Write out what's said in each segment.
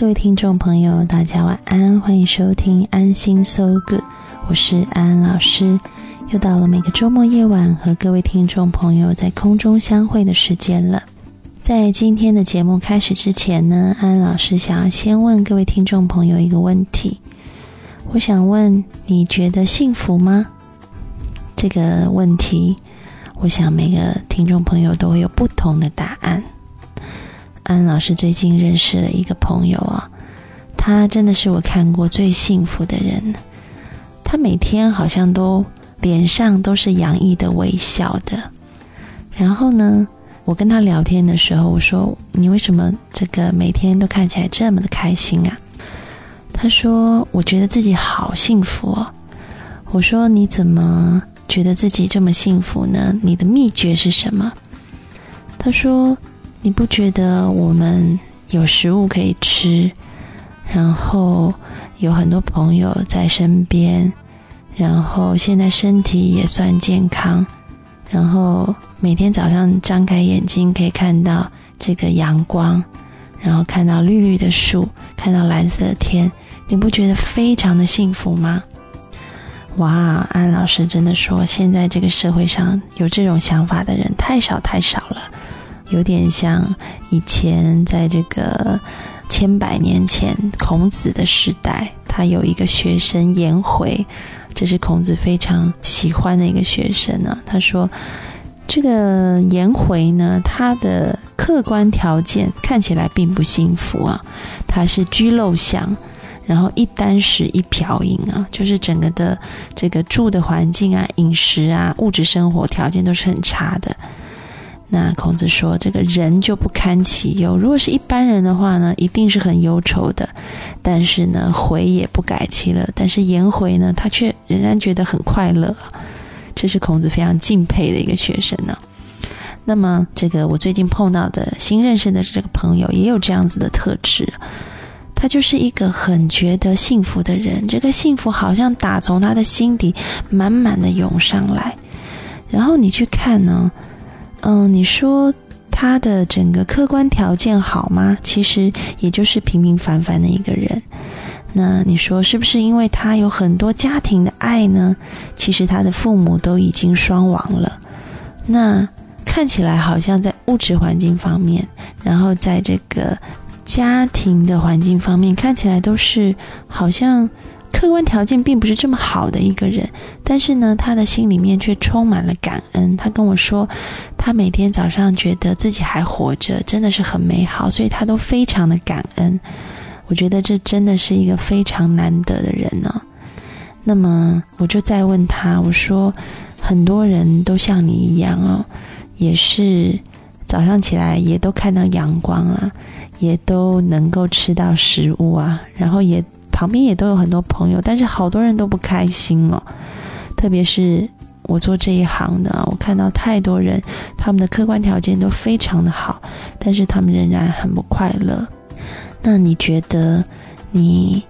各位听众朋友，大家晚安，欢迎收听安心 So Good，我是安安老师。又到了每个周末夜晚和各位听众朋友在空中相会的时间了。在今天的节目开始之前呢，安安老师想要先问各位听众朋友一个问题。我想问，你觉得幸福吗？这个问题，我想每个听众朋友都会有不同的答案。安老师最近认识了一个朋友啊，他真的是我看过最幸福的人。他每天好像都脸上都是洋溢的微笑的，然后呢？我跟他聊天的时候，我说：“你为什么这个每天都看起来这么的开心啊？”他说：“我觉得自己好幸福哦。”我说：“你怎么觉得自己这么幸福呢？你的秘诀是什么？”他说：“你不觉得我们有食物可以吃，然后有很多朋友在身边，然后现在身体也算健康，然后……”每天早上张开眼睛，可以看到这个阳光，然后看到绿绿的树，看到蓝色的天，你不觉得非常的幸福吗？哇，安老师真的说，现在这个社会上有这种想法的人太少太少了，有点像以前在这个千百年前孔子的时代，他有一个学生颜回，这是孔子非常喜欢的一个学生呢。他说。这个颜回呢，他的客观条件看起来并不幸福啊，他是居陋巷，然后一箪食一瓢饮啊，就是整个的这个住的环境啊、饮食啊、物质生活条件都是很差的。那孔子说，这个人就不堪其忧。如果是一般人的话呢，一定是很忧愁的。但是呢，回也不改其乐。但是颜回呢，他却仍然觉得很快乐。这是孔子非常敬佩的一个学生呢。那么，这个我最近碰到的新认识的这个朋友也有这样子的特质，他就是一个很觉得幸福的人。这个幸福好像打从他的心底满满的涌上来。然后你去看呢，嗯，你说他的整个客观条件好吗？其实也就是平平凡凡的一个人。那你说是不是因为他有很多家庭的爱呢？其实他的父母都已经双亡了。那看起来好像在物质环境方面，然后在这个家庭的环境方面，看起来都是好像客观条件并不是这么好的一个人。但是呢，他的心里面却充满了感恩。他跟我说，他每天早上觉得自己还活着，真的是很美好，所以他都非常的感恩。我觉得这真的是一个非常难得的人呢。那么我就再问他，我说很多人都像你一样哦，也是早上起来也都看到阳光啊，也都能够吃到食物啊，然后也旁边也都有很多朋友，但是好多人都不开心哦。特别是我做这一行的，我看到太多人，他们的客观条件都非常的好，但是他们仍然很不快乐。那你觉得，你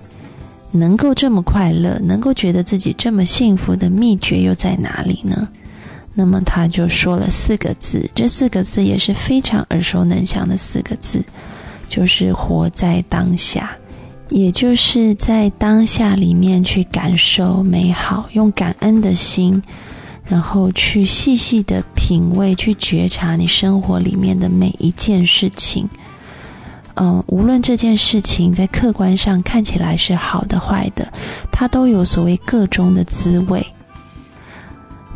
能够这么快乐，能够觉得自己这么幸福的秘诀又在哪里呢？那么他就说了四个字，这四个字也是非常耳熟能详的四个字，就是活在当下，也就是在当下里面去感受美好，用感恩的心，然后去细细的品味，去觉察你生活里面的每一件事情。嗯，无论这件事情在客观上看起来是好的坏的，它都有所谓个中的滋味。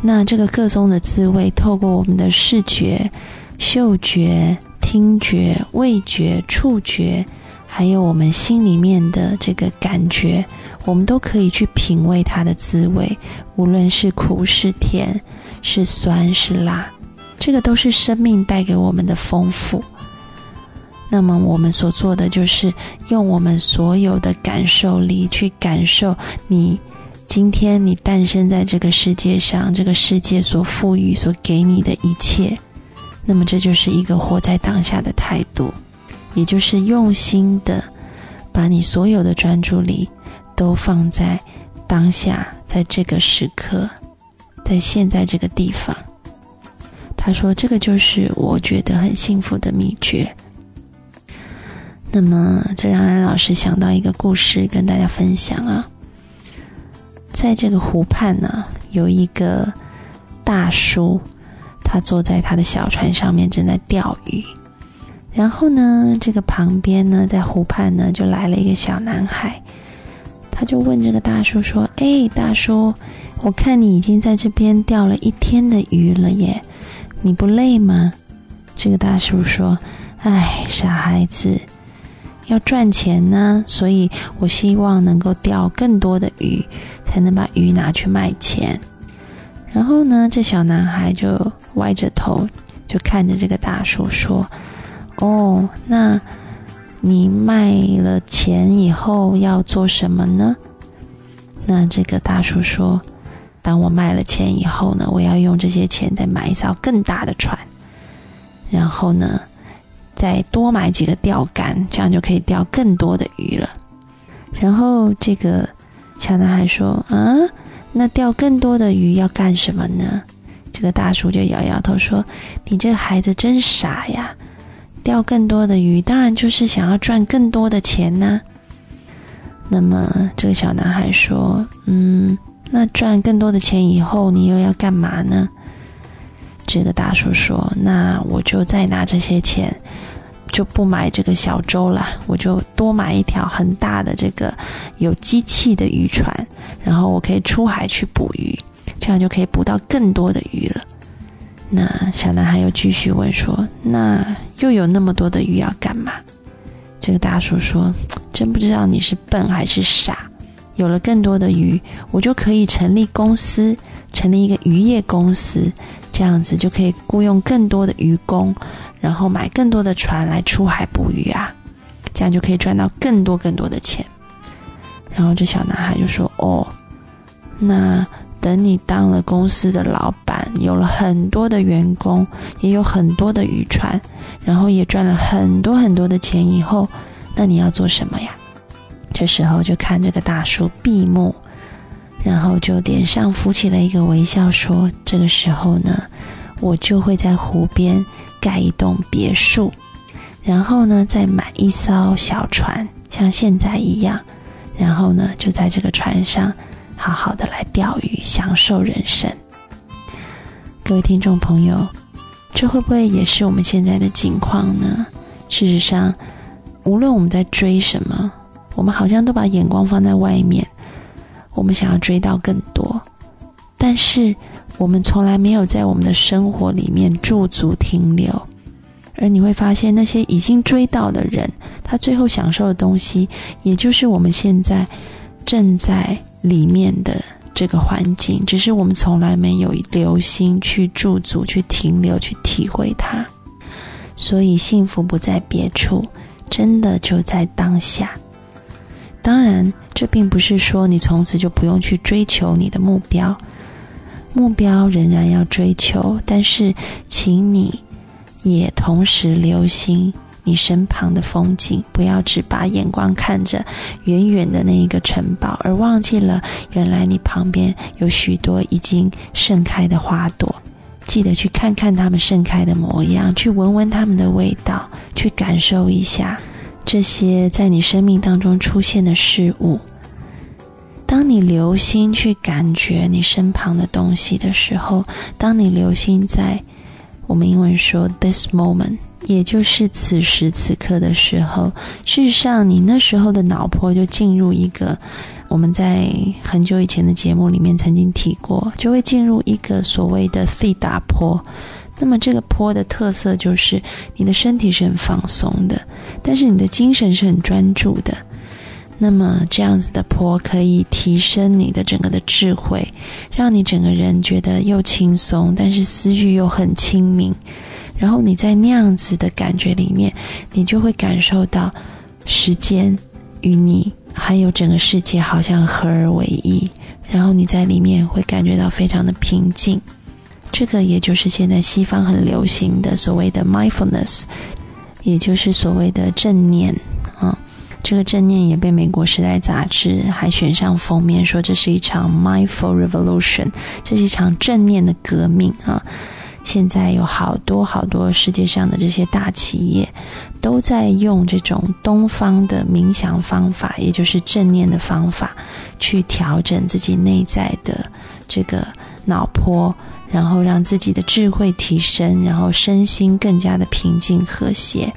那这个个中的滋味，透过我们的视觉、嗅觉、听觉、味觉、触觉，还有我们心里面的这个感觉，我们都可以去品味它的滋味。无论是苦是甜，是酸是辣。这个都是生命带给我们的丰富。那么我们所做的就是用我们所有的感受力去感受你今天你诞生在这个世界上，这个世界所赋予、所给你的一切。那么这就是一个活在当下的态度，也就是用心的把你所有的专注力都放在当下，在这个时刻，在现在这个地方。他说：“这个就是我觉得很幸福的秘诀。”那么，这让安老师想到一个故事，跟大家分享啊。在这个湖畔呢，有一个大叔，他坐在他的小船上面正在钓鱼。然后呢，这个旁边呢，在湖畔呢，就来了一个小男孩，他就问这个大叔说：“哎，大叔，我看你已经在这边钓了一天的鱼了耶，你不累吗？”这个大叔说：“哎，傻孩子。”要赚钱呢，所以我希望能够钓更多的鱼，才能把鱼拿去卖钱。然后呢，这小男孩就歪着头，就看着这个大叔说：“哦，那你卖了钱以后要做什么呢？”那这个大叔说：“当我卖了钱以后呢，我要用这些钱再买一艘更大的船，然后呢。”再多买几个钓竿，这样就可以钓更多的鱼了。然后这个小男孩说：“啊，那钓更多的鱼要干什么呢？”这个大叔就摇摇头说：“你这孩子真傻呀！钓更多的鱼，当然就是想要赚更多的钱呐。”那么这个小男孩说：“嗯，那赚更多的钱以后，你又要干嘛呢？”这个大叔说：“那我就再拿这些钱。”就不买这个小舟了，我就多买一条很大的这个有机器的渔船，然后我可以出海去捕鱼，这样就可以捕到更多的鱼了。那小男孩又继续问说：“那又有那么多的鱼要干嘛？”这个大叔说：“真不知道你是笨还是傻。有了更多的鱼，我就可以成立公司，成立一个渔业公司，这样子就可以雇佣更多的渔工。”然后买更多的船来出海捕鱼啊，这样就可以赚到更多更多的钱。然后这小男孩就说：“哦，那等你当了公司的老板，有了很多的员工，也有很多的渔船，然后也赚了很多很多的钱以后，那你要做什么呀？”这时候就看这个大叔闭目，然后就脸上浮起了一个微笑，说：“这个时候呢，我就会在湖边。”盖一栋别墅，然后呢，再买一艘小船，像现在一样，然后呢，就在这个船上好好的来钓鱼，享受人生。各位听众朋友，这会不会也是我们现在的境况呢？事实上，无论我们在追什么，我们好像都把眼光放在外面，我们想要追到更多，但是。我们从来没有在我们的生活里面驻足停留，而你会发现，那些已经追到的人，他最后享受的东西，也就是我们现在正在里面的这个环境，只是我们从来没有留心去驻足、去停留、去体会它。所以，幸福不在别处，真的就在当下。当然，这并不是说你从此就不用去追求你的目标。目标仍然要追求，但是，请你也同时留心你身旁的风景，不要只把眼光看着远远的那一个城堡，而忘记了原来你旁边有许多已经盛开的花朵。记得去看看它们盛开的模样，去闻闻它们的味道，去感受一下这些在你生命当中出现的事物。当你留心去感觉你身旁的东西的时候，当你留心在我们英文说 this moment，也就是此时此刻的时候，事实上你那时候的脑波就进入一个我们在很久以前的节目里面曾经提过，就会进入一个所谓的费达坡。那么这个坡的特色就是你的身体是很放松的，但是你的精神是很专注的。那么这样子的坡可以提升你的整个的智慧，让你整个人觉得又轻松，但是思绪又很清明。然后你在那样子的感觉里面，你就会感受到时间与你还有整个世界好像合而为一。然后你在里面会感觉到非常的平静。这个也就是现在西方很流行的所谓的 mindfulness，也就是所谓的正念啊。这个正念也被美国时代杂志还选上封面，说这是一场 mindful revolution，这是一场正念的革命啊！现在有好多好多世界上的这些大企业都在用这种东方的冥想方法，也就是正念的方法，去调整自己内在的这个脑波，然后让自己的智慧提升，然后身心更加的平静和谐。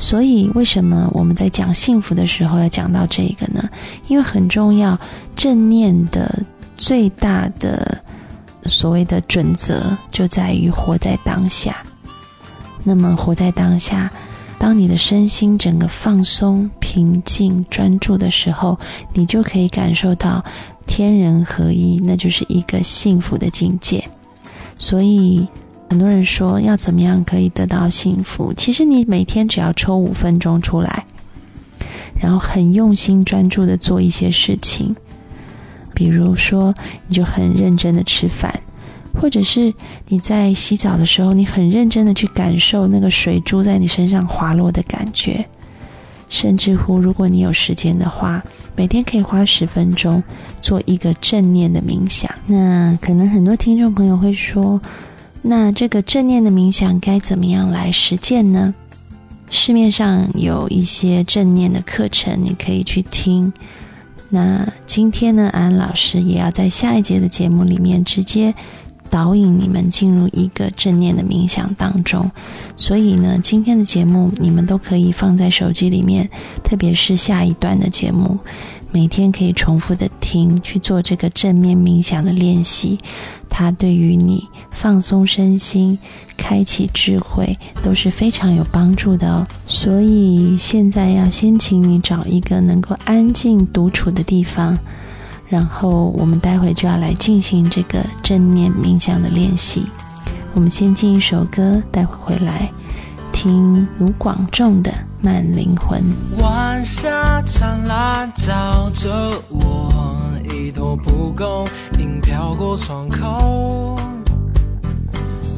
所以，为什么我们在讲幸福的时候要讲到这个呢？因为很重要，正念的最大的所谓的准则就在于活在当下。那么，活在当下，当你的身心整个放松、平静、专注的时候，你就可以感受到天人合一，那就是一个幸福的境界。所以。很多人说要怎么样可以得到幸福？其实你每天只要抽五分钟出来，然后很用心专注的做一些事情，比如说你就很认真的吃饭，或者是你在洗澡的时候，你很认真的去感受那个水珠在你身上滑落的感觉，甚至乎如果你有时间的话，每天可以花十分钟做一个正念的冥想。那可能很多听众朋友会说。那这个正念的冥想该怎么样来实践呢？市面上有一些正念的课程，你可以去听。那今天呢，安老师也要在下一节的节目里面直接导引你们进入一个正念的冥想当中。所以呢，今天的节目你们都可以放在手机里面，特别是下一段的节目。每天可以重复的听，去做这个正面冥想的练习，它对于你放松身心、开启智慧都是非常有帮助的哦。所以现在要先请你找一个能够安静独处的地方，然后我们待会就要来进行这个正念冥想的练习。我们先进一首歌，待会回来。听卢广仲的《慢灵魂》。晚霞灿烂，照着我，一朵蒲公英飘过窗口。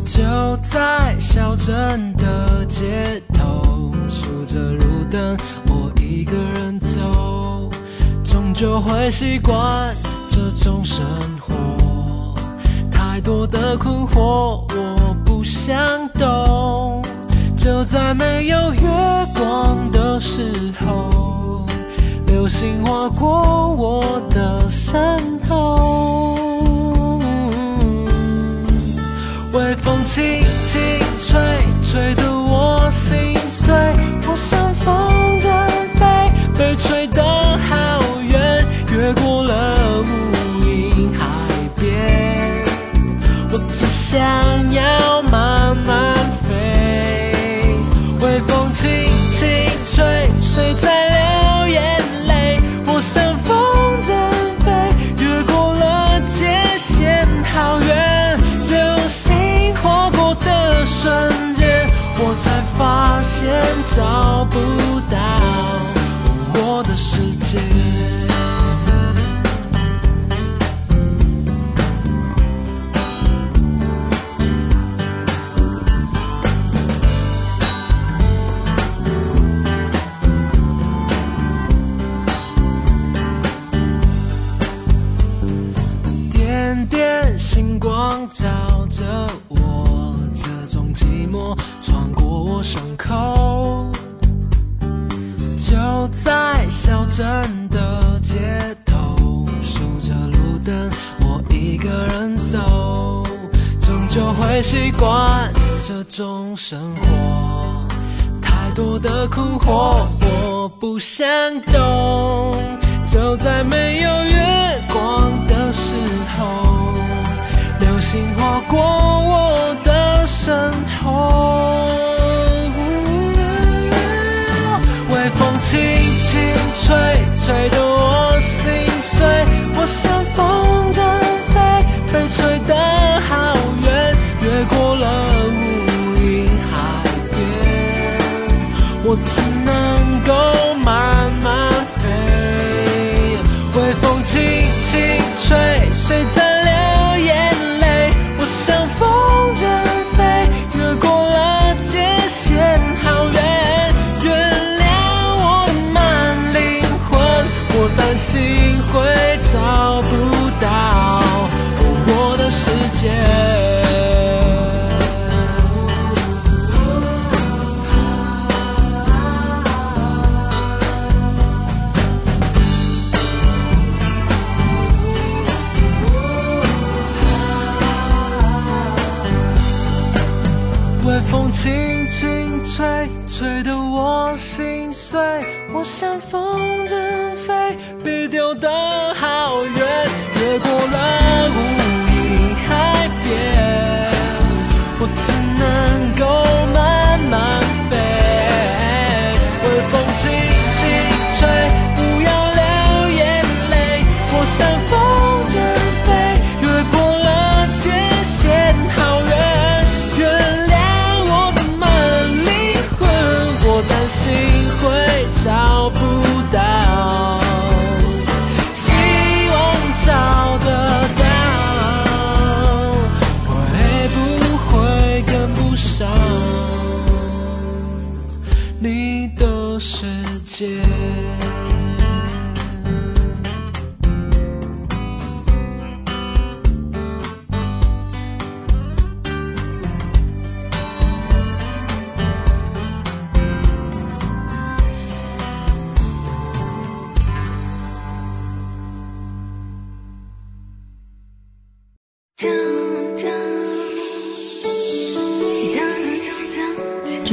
就在小镇的街头，数着路灯，我一个人走，终究会习惯这种生活。太多的困惑，我不想懂。就在没有月光的时候，流星划过我的找不到我的世界。点点星光照着我，这种寂寞穿过我胸会习惯这种生活。太多的困惑，我不想懂。就在没有月光的时候。流星划过我的身后，微风轻轻。吹，吹得我心碎。我像风筝飞，被吹谁在？吹，得我心碎。我像风筝飞，被丢得好远，越过了无垠海边。我只能找不到，希望找得到，会不会跟不上你的世界？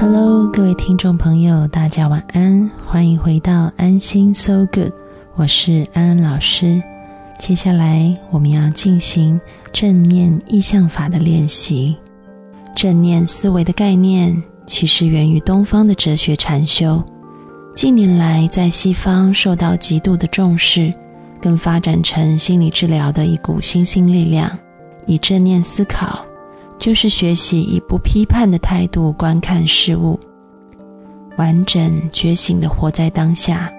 Hello，各位听众朋友，大家晚安，欢迎回到安心 So Good，我是安安老师。接下来我们要进行正念意象法的练习。正念思维的概念其实源于东方的哲学禅修，近年来在西方受到极度的重视，更发展成心理治疗的一股新兴力量，以正念思考。就是学习以不批判的态度观看事物，完整觉醒的活在当下。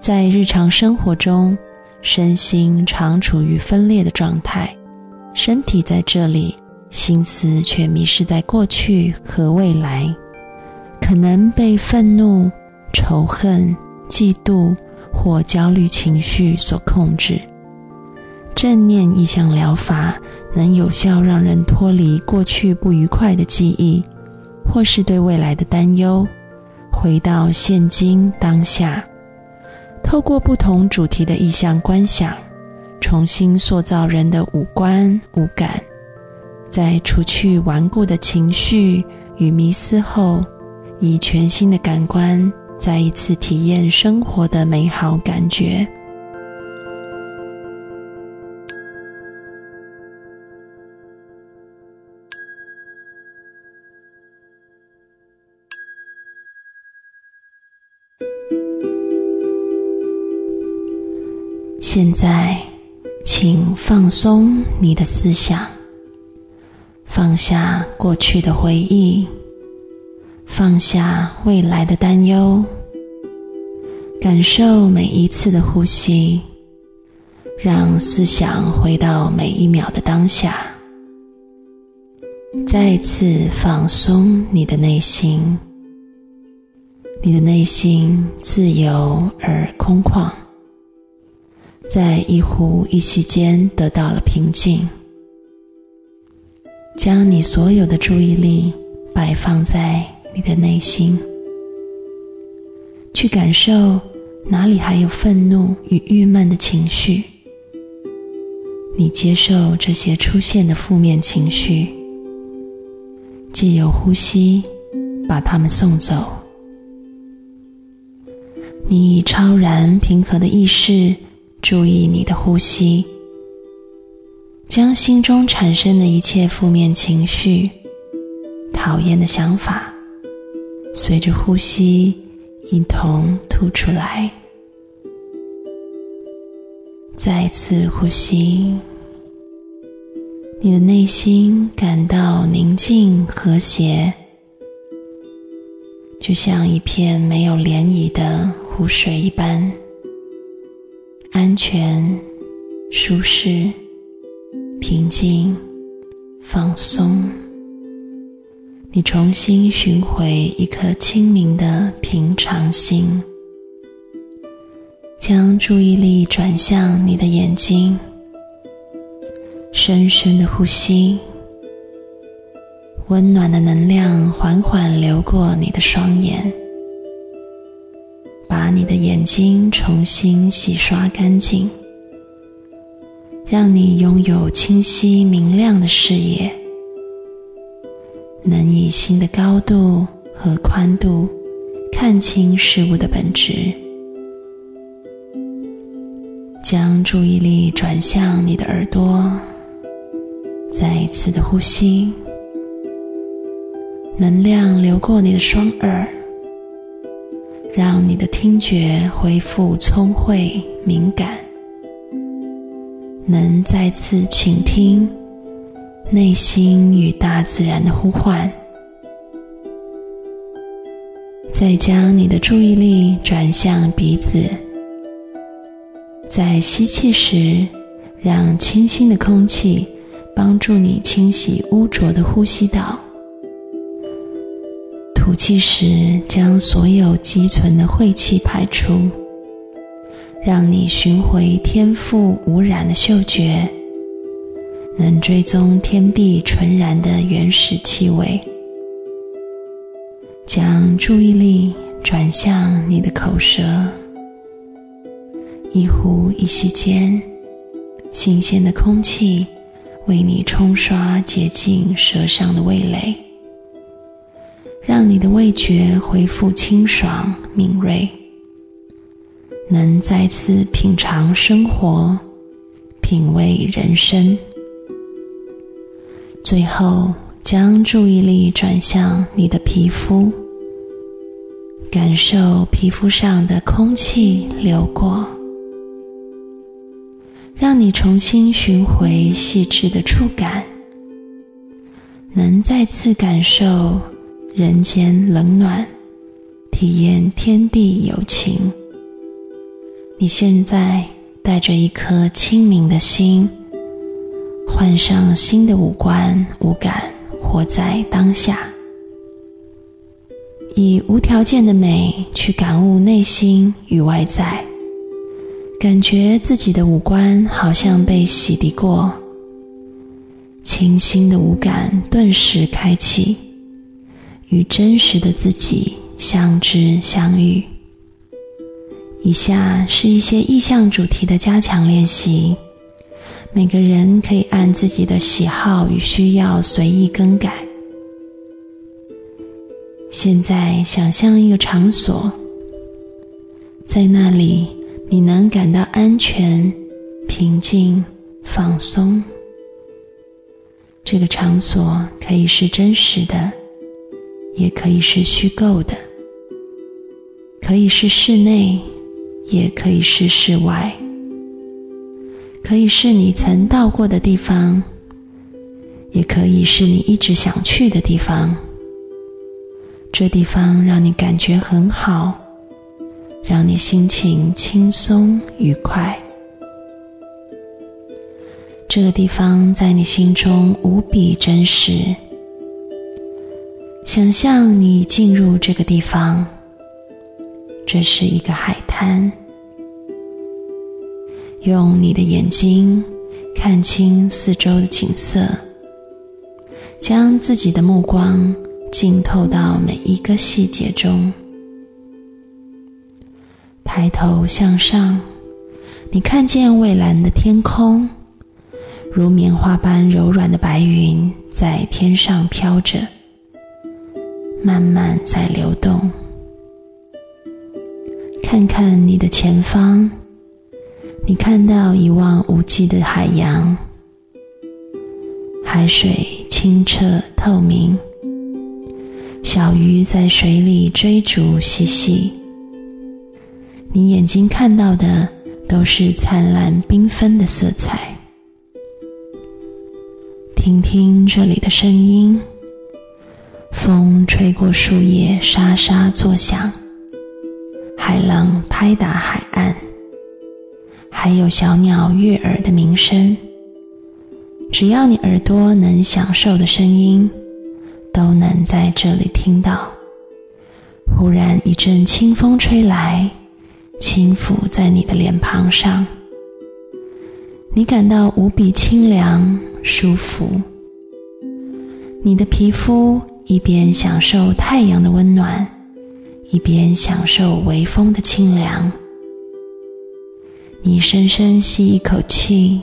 在日常生活中，身心常处于分裂的状态，身体在这里，心思却迷失在过去和未来，可能被愤怒、仇恨、嫉妒或焦虑情绪所控制。正念意象疗法能有效让人脱离过去不愉快的记忆，或是对未来的担忧，回到现今当下。透过不同主题的意象观想，重新塑造人的五官五感，在除去顽固的情绪与迷思后，以全新的感官再一次体验生活的美好感觉。现在，请放松你的思想，放下过去的回忆，放下未来的担忧，感受每一次的呼吸，让思想回到每一秒的当下。再次放松你的内心，你的内心自由而空旷。在一呼一吸间得到了平静。将你所有的注意力摆放在你的内心，去感受哪里还有愤怒与郁闷的情绪。你接受这些出现的负面情绪，借由呼吸把它们送走。你以超然平和的意识注意你的呼吸，将心中产生的一切负面情绪、讨厌的想法，随着呼吸一同吐出来。再次呼吸，你的内心感到宁静和谐，就像一片没有涟漪的湖水一般，安全、舒适、平静、放松。你重新寻回一颗清明的平常心。将注意力转向你的眼睛，深深的呼吸，温暖的能量缓缓流过你的双眼，把你的眼睛重新洗刷干净，让你拥有清晰明亮的视野，能以新的高度和宽度看清事物的本质。将注意力转向你的耳朵，再一次的呼吸，能量流过你的双耳，让你的听觉恢复聪慧敏感，能再次倾听内心与大自然的呼唤。再将你的注意力转向鼻子。在吸气时，让清新的空气帮助你清洗污浊的呼吸道；吐气时，将所有积存的晦气排出，让你寻回天赋无染的嗅觉，能追踪天地纯然的原始气味。将注意力转向你的口舌。一呼一吸间，新鲜的空气为你冲刷洁净舌上的味蕾，让你的味觉恢复清爽敏锐，能再次品尝生活，品味人生。最后，将注意力转向你的皮肤，感受皮肤上的空气流过。让你重新寻回细致的触感，能再次感受人间冷暖，体验天地有情。你现在带着一颗清明的心，换上新的五官五感，活在当下，以无条件的美去感悟内心与外在。感觉自己的五官好像被洗涤过，清新的五感顿时开启，与真实的自己相知相遇。以下是一些意向主题的加强练习，每个人可以按自己的喜好与需要随意更改。现在想象一个场所，在那里。你能感到安全、平静、放松。这个场所可以是真实的，也可以是虚构的；可以是室内，也可以是室外；可以是你曾到过的地方，也可以是你一直想去的地方。这地方让你感觉很好。让你心情轻松愉快。这个地方在你心中无比真实。想象你进入这个地方，这是一个海滩。用你的眼睛看清四周的景色，将自己的目光浸透到每一个细节中。抬头向上，你看见蔚蓝的天空，如棉花般柔软的白云在天上飘着，慢慢在流动。看看你的前方，你看到一望无际的海洋，海水清澈透明，小鱼在水里追逐嬉戏。你眼睛看到的都是灿烂缤纷的色彩。听听这里的声音，风吹过树叶，沙沙作响。海浪拍打海岸，还有小鸟悦耳的鸣声。只要你耳朵能享受的声音，都能在这里听到。忽然一阵清风吹来，轻抚在你的脸庞上，你感到无比清凉舒服。你的皮肤一边享受太阳的温暖。一边享受微风的清凉，你深深吸一口气，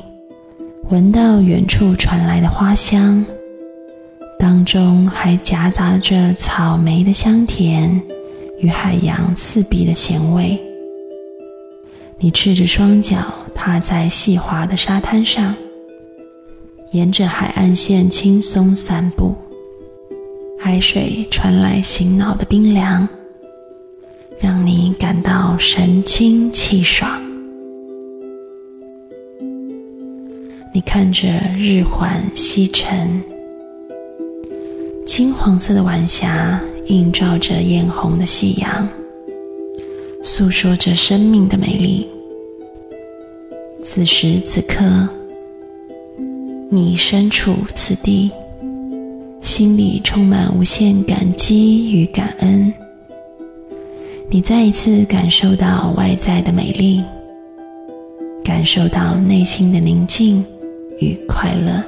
闻到远处传来的花香，当中还夹杂着草莓的香甜与海洋刺鼻的咸味。你赤着双脚踏在细滑的沙滩上，沿着海岸线轻松散步，海水传来醒脑的冰凉。让你感到神清气爽。你看着日缓西沉，金黄色的晚霞映照着艳红的夕阳，诉说着生命的美丽。此时此刻，你身处此地，心里充满无限感激与感恩。你再一次感受到外在的美丽，感受到内心的宁静与快乐。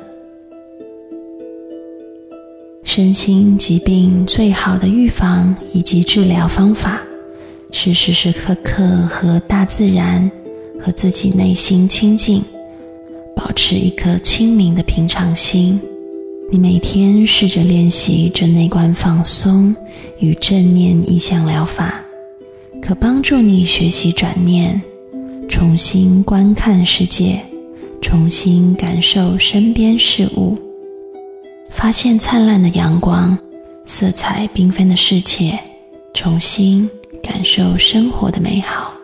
身心疾病最好的预防以及治疗方法，是时时刻刻和大自然和自己内心亲近，保持一颗清明的平常心。你每天试着练习这内观放松与正念意象疗法。可帮助你学习转念，重新观看世界，重新感受身边事物，发现灿烂的阳光、色彩缤纷的世界，重新感受生活的美好。